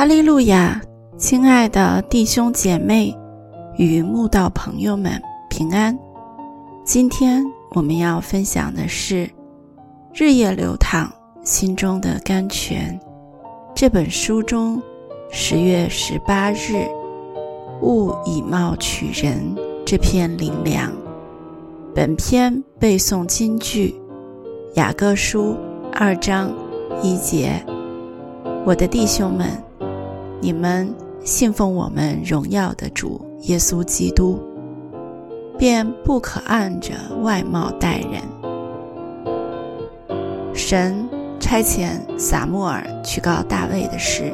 哈利路亚，亲爱的弟兄姐妹与慕道朋友们平安。今天我们要分享的是《日夜流淌心中的甘泉》这本书中十月十八日“勿以貌取人”这篇灵粮。本篇背诵金句：雅各书二章一节。我的弟兄们，你们信奉我们荣耀的主耶稣基督，便不可按着外貌待人。神差遣撒母耳去告大卫的事，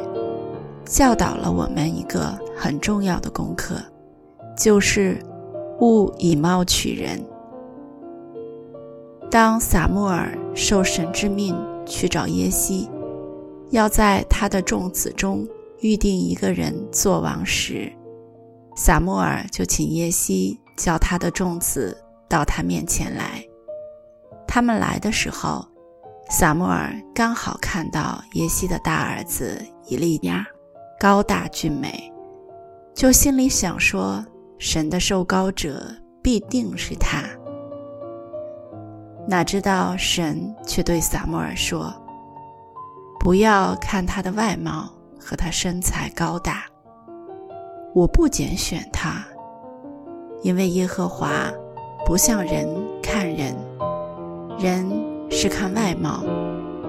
教导了我们一个很重要的功课，就是勿以貌取人。当撒母耳受神之命去找耶西。要在他的众子中预定一个人做王时，撒母耳就请耶西叫他的众子到他面前来。他们来的时候，撒母耳刚好看到耶西的大儿子以利亚高大俊美，就心里想说：“神的受膏者必定是他。”哪知道神却对撒母耳说。不要看他的外貌和他身材高大，我不拣选他，因为耶和华不像人看人，人是看外貌，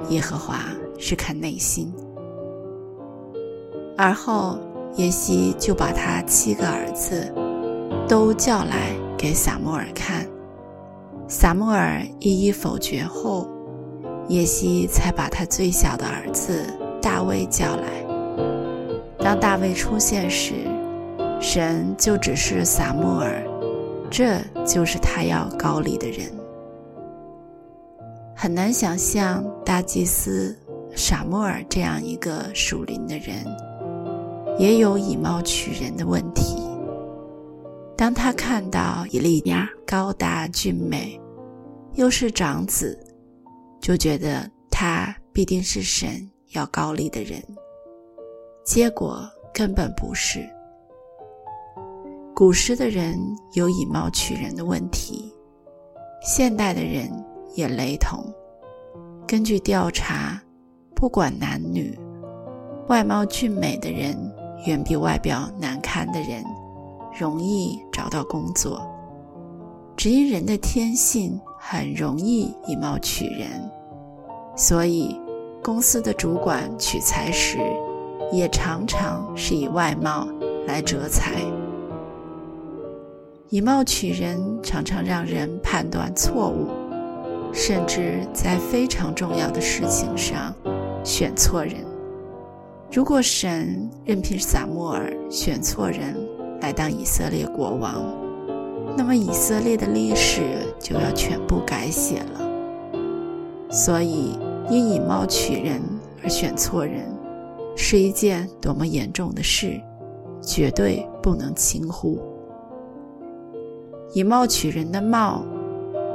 耶和华是看内心。而后耶西就把他七个儿子都叫来给撒母耳看，撒母耳一一否决后。耶西才把他最小的儿子大卫叫来。当大卫出现时，神就只是撒母耳，这就是他要高立的人。很难想象大祭司撒母耳这样一个属灵的人，也有以貌取人的问题。当他看到以利亚高大俊美，又是长子。就觉得他必定是神要高立的人，结果根本不是。古时的人有以貌取人的问题，现代的人也雷同。根据调查，不管男女，外貌俊美的人远比外表难看的人容易找到工作，只因人的天性很容易以貌取人。所以，公司的主管取材时，也常常是以外貌来择才。以貌取人常常让人判断错误，甚至在非常重要的事情上选错人。如果神任凭撒母耳选错人来当以色列国王，那么以色列的历史就要全部改写了。所以，因以貌取人而选错人，是一件多么严重的事，绝对不能轻忽。以貌取人的“貌”，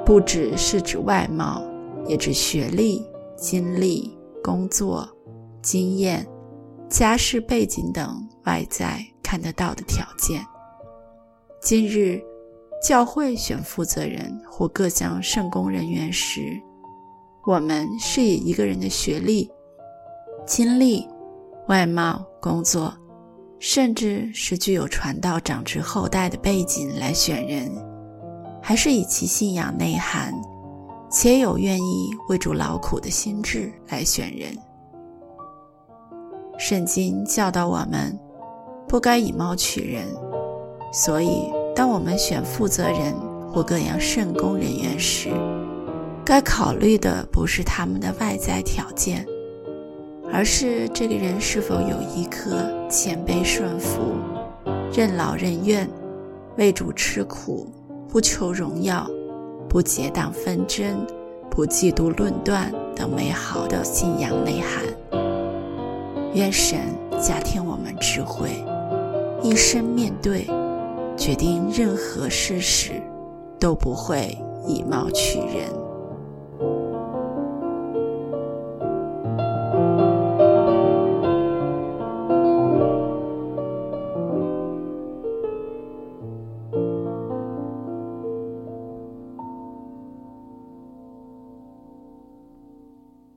不只是指外貌，也指学历、经历、工作、经验、家世背景等外在看得到的条件。今日，教会选负责人或各项圣公人员时，我们是以一个人的学历、经历、外貌、工作，甚至是具有传道长之后代的背景来选人，还是以其信仰内涵且有愿意为主劳苦的心智来选人？圣经教导我们不该以貌取人，所以当我们选负责人或各样圣公人员时，该考虑的不是他们的外在条件，而是这个人是否有一颗谦卑顺服、任劳任怨、为主吃苦、不求荣耀、不结党纷争、不嫉妒论断等美好的信仰内涵。愿神加添我们智慧，一生面对、决定任何事时，都不会以貌取人。